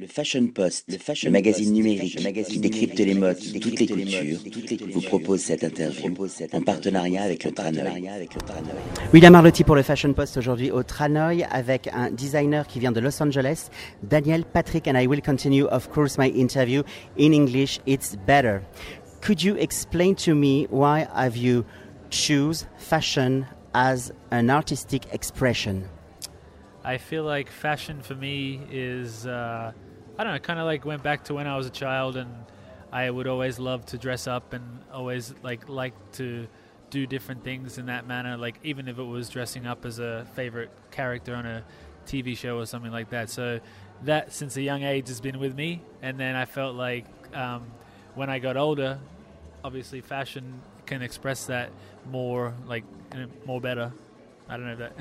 Le Fashion Post, le, fashion magazine numérique qui décrypte les modes de toutes les cultures, vous propose cette interview en partenariat avec le Tranoï. William Arlotti pour le Fashion Post aujourd'hui au Tranoï avec un designer qui vient de Los Angeles, Daniel Patrick, and I will continue, of course, my interview in English. It's better. Could you explain to me why have you choose fashion as an artistic expression? I feel like fashion for me is. Uh, I don't know, kind of like went back to when I was a child and I would always love to dress up and always like like to do different things in that manner. Like even if it was dressing up as a favorite character on a TV show or something like that. So that since a young age has been with me. And then I felt like um, when I got older, obviously fashion can express that more like more better. I don't know that.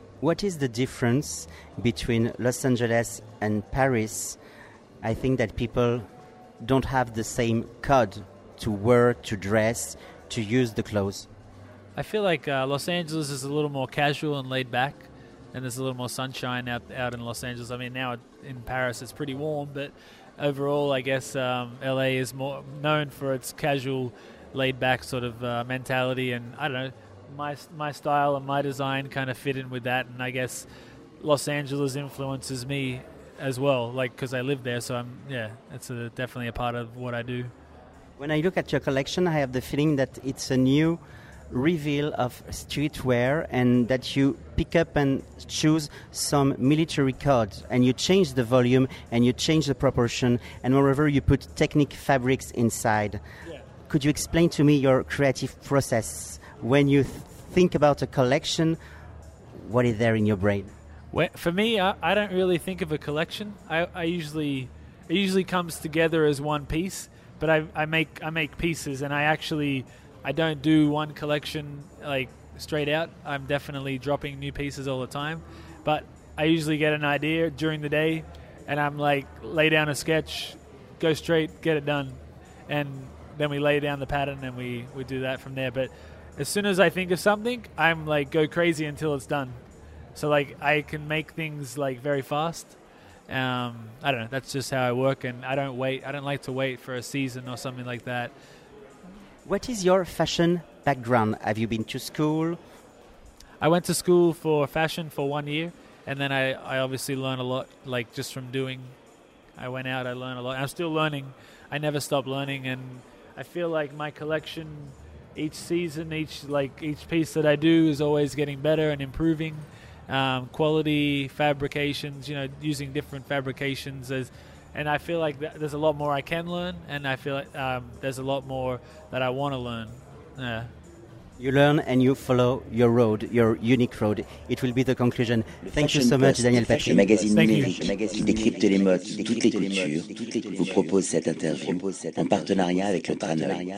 what is the difference between Los Angeles and Paris I think that people don't have the same code to wear, to dress, to use the clothes. I feel like uh, Los Angeles is a little more casual and laid back, and there's a little more sunshine out out in Los Angeles. I mean, now in Paris it's pretty warm, but overall, I guess um, LA is more known for its casual, laid back sort of uh, mentality, and I don't know, my my style and my design kind of fit in with that, and I guess Los Angeles influences me as well, like because I live there. So I'm yeah, it's a, definitely a part of what I do. When I look at your collection, I have the feeling that it's a new reveal of streetwear and that you pick up and choose some military codes and you change the volume and you change the proportion and moreover you put technic fabrics inside. Yeah. Could you explain to me your creative process when you th- think about a collection? What is there in your brain? For me, I, I, don't really think of a collection. I, I, usually it usually comes together as one piece, but I, I make I make pieces, and I actually I don't do one collection like straight out. I'm definitely dropping new pieces all the time, but I usually get an idea during the day, and I'm like lay down a sketch, go straight, get it done, and then we lay down the pattern and we we do that from there. But as soon as I think of something, I'm like go crazy until it's done. So like I can make things like very fast. Um, I don't know. That's just how I work, and I don't wait. I don't like to wait for a season or something like that. What is your fashion background? Have you been to school? I went to school for fashion for one year, and then I, I obviously learned a lot, like just from doing. I went out, I learned a lot. I'm still learning. I never stop learning, and I feel like my collection, each season, each like each piece that I do is always getting better and improving um, quality fabrications, you know, using different fabrications as and I feel like there's a lot more I can learn, and I feel like um, there's a lot more that I want to learn. Yeah. You learn and you follow your road, your unique road. It will be the conclusion. Thank you so much, Daniel Patrick. Le magazine numérique qui décrypte les modes de toutes les cultures vous propose cette interview en partenariat avec le Tranoï.